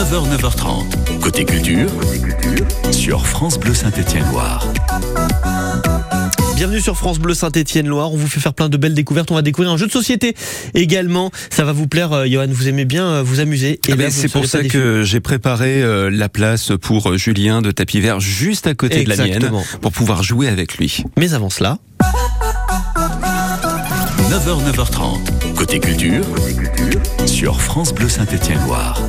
9h, 9h30. Côté culture, sur France Bleu Saint-Étienne-Loire. Bienvenue sur France Bleu Saint-Étienne-Loire. On vous fait faire plein de belles découvertes. On va découvrir un jeu de société également. Ça va vous plaire, euh, Johan. Vous aimez bien euh, vous amuser. Eh ben, c'est pour ça que j'ai préparé euh, la place pour Julien de Tapis Vert juste à côté de la mienne pour pouvoir jouer avec lui. Mais avant cela. 9h, 9h30. Côté culture, sur France Bleu Saint-Étienne-Loire.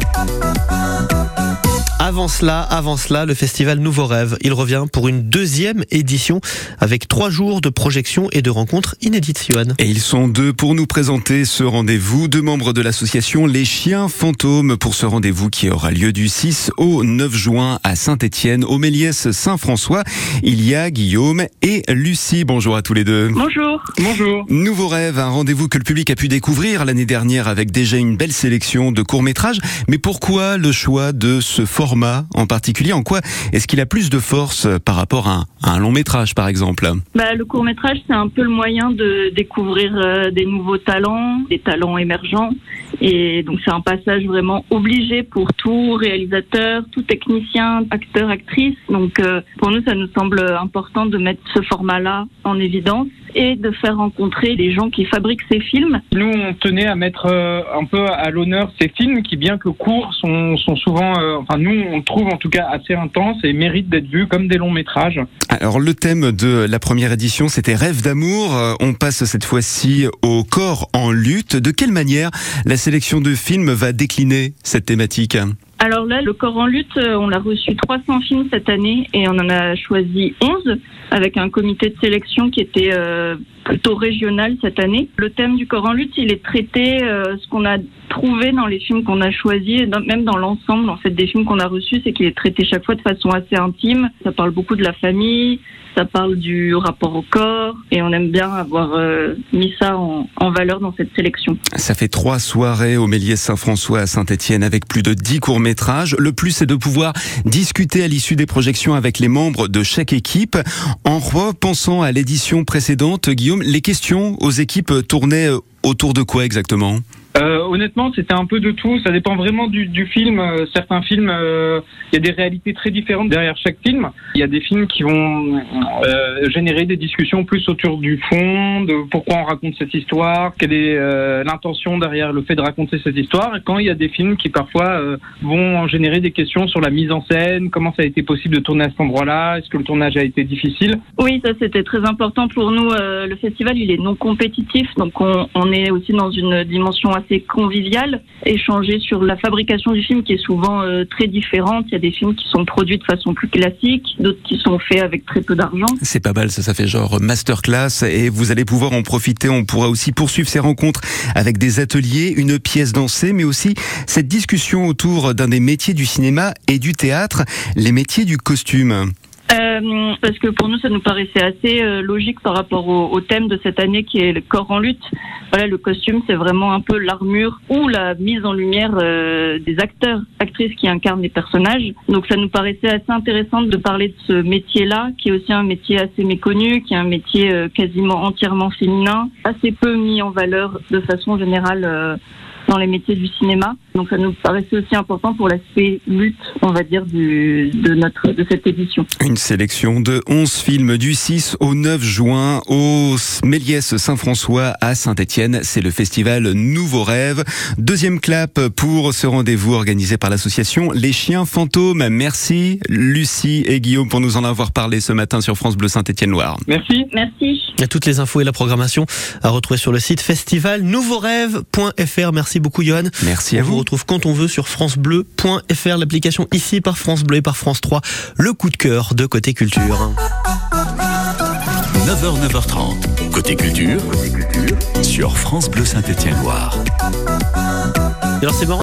Avant cela, avant cela, le festival Nouveau Rêve, il revient pour une deuxième édition avec trois jours de projection et de rencontres inédites, Johan. Et ils sont deux pour nous présenter ce rendez-vous, deux membres de l'association Les Chiens Fantômes pour ce rendez-vous qui aura lieu du 6 au 9 juin à Saint-Étienne, au Méliès Saint-François. Il y a Guillaume et Lucie. Bonjour à tous les deux. Bonjour. Bonjour. Nouveau Rêve, un rendez-vous que le public a pu découvrir l'année dernière avec déjà une belle sélection de courts-métrages. Mais pourquoi le choix de ce format en particulier En quoi est-ce qu'il a plus de force par rapport à un, long métrage, par exemple? Bah, Le court métrage, c'est un peu le moyen de découvrir euh, des nouveaux talents, des talents émergents. Et donc c'est un passage vraiment obligé pour tout réalisateur, tout technicien, acteur, actrice. Donc euh, pour nous, ça nous semble important de mettre ce format-là en évidence et de faire rencontrer les gens qui fabriquent ces films. Nous, on tenait à mettre euh, un peu à l'honneur ces films qui, bien que courts, sont, sont souvent, euh, enfin nous, on trouve en tout cas assez intenses et méritent d'être vus comme des longs métrages. Alors le thème de la première édition, c'était Rêve d'amour. On passe cette fois-ci au corps en lutte. De quelle manière la sélection de films va décliner cette thématique alors là, le corps en lutte, on a reçu 300 films cette année et on en a choisi 11 avec un comité de sélection qui était euh, plutôt régional cette année. Le thème du corps en lutte, il est traité, euh, ce qu'on a trouvé dans les films qu'on a choisis, même dans l'ensemble en fait des films qu'on a reçus, c'est qu'il est traité chaque fois de façon assez intime. Ça parle beaucoup de la famille, ça parle du rapport au corps et on aime bien avoir euh, mis ça en, valeur dans cette sélection. Ça fait trois soirées au Méliès Saint-François à Saint-Étienne avec plus de dix Le plus, c'est de pouvoir discuter à l'issue des projections avec les membres de chaque équipe. En repensant à l'édition précédente, Guillaume, les questions aux équipes tournaient autour de quoi exactement? Euh, honnêtement, c'était un peu de tout. Ça dépend vraiment du, film. Euh, certains films, euh, il y a des réalités très différentes derrière chaque film. Il y a des films qui vont euh, générer des discussions plus autour du fond, de pourquoi on raconte cette histoire, quelle est l'intention derrière le fait de raconter cette histoire. Et quand il y a des films qui parfois vont générer des questions sur la mise en scène, comment ça a été possible de tourner à cet endroit-là, est-ce que le tournage a été difficile? Oui, ça c'était très important pour nous. le festival, il est non compétitif, donc on, on est aussi dans une dimension assez convivial, échanger sur la fabrication du film qui est souvent euh, très différente. Il y a des films qui sont produits de façon plus classique, d'autres qui sont faits avec très peu d'argent. C'est pas mal, ça, ça fait genre masterclass et vous allez pouvoir en profiter. On pourra aussi poursuivre ces rencontres avec des ateliers, une pièce dansée, mais aussi cette discussion autour d'un des métiers du cinéma et du théâtre, les métiers du costume. Euh, parce que pour nous, ça nous paraissait assez euh, logique par rapport au, thème de cette année qui est le corps en lutte. Voilà, le costume, c'est vraiment un peu l'armure ou la mise en lumière euh, des acteurs, actrices qui incarnent les personnages. Donc ça nous paraissait assez intéressant de parler de ce métier-là, qui est aussi un métier assez méconnu, qui est un métier quasiment entièrement féminin, assez peu mis en valeur de façon générale dans les métiers du cinéma. Donc ça nous paraissait aussi important pour l'aspect lutte, on va dire, du, de, notre, de cette édition. Une sélection de 11 films du 6 au 9 juin au Méliès Saint-François à Saint-Étienne. C'est le festival Nouveau Rêve. Deuxième clap pour ce rendez-vous organisé par l'association Les Chiens Fantômes. Merci Lucie et Guillaume pour nous en avoir parlé ce matin sur France Bleu Saint-Étienne-Loire. Merci. Merci. Il y a toutes les infos et la programmation à retrouver sur le site festivalnouveaurêve.fr. Merci beaucoup Johan. Merci à vous. On vous retrouve quand on veut sur francebleu.fr, l'application ici par France Bleu et par France 3. Le coup de cœur de Côté Culture. 9h, 9h30. Côté Culture, sur France Bleu Saint-Étienne-Loire. Alors c'est marrant.